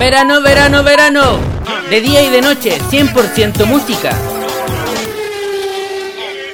Verano, verano, verano. De día y de noche, 100% música.